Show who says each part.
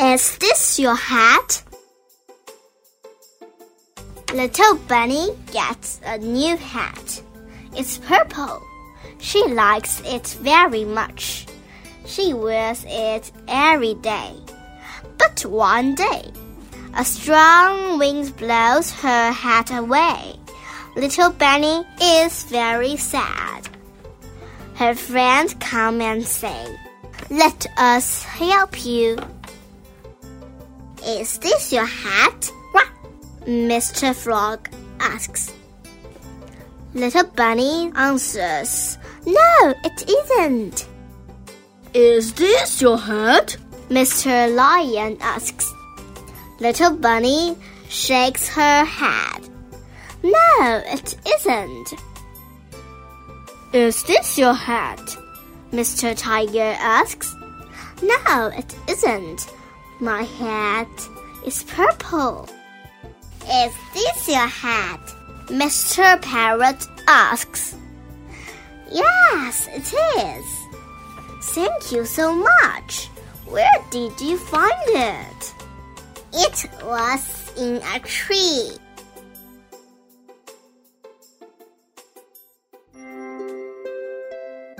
Speaker 1: Is this your hat? Little Bunny gets a new hat. It's purple. She likes it very much. She wears it every day. But one day, a strong wind blows her hat away. Little Bunny is very sad. Her friends come and say, Let us help you. Is this your hat? Mr. Frog asks. Little Bunny answers, No, it isn't.
Speaker 2: Is this your hat?
Speaker 1: Mr. Lion asks. Little Bunny shakes her head. No, it isn't.
Speaker 2: Is this your hat?
Speaker 1: Mr. Tiger asks. No, it isn't. My hat is purple. Is this your hat? Mr. Parrot asks. Yes, it is. Thank you so much. Where did you find it? It was in a tree.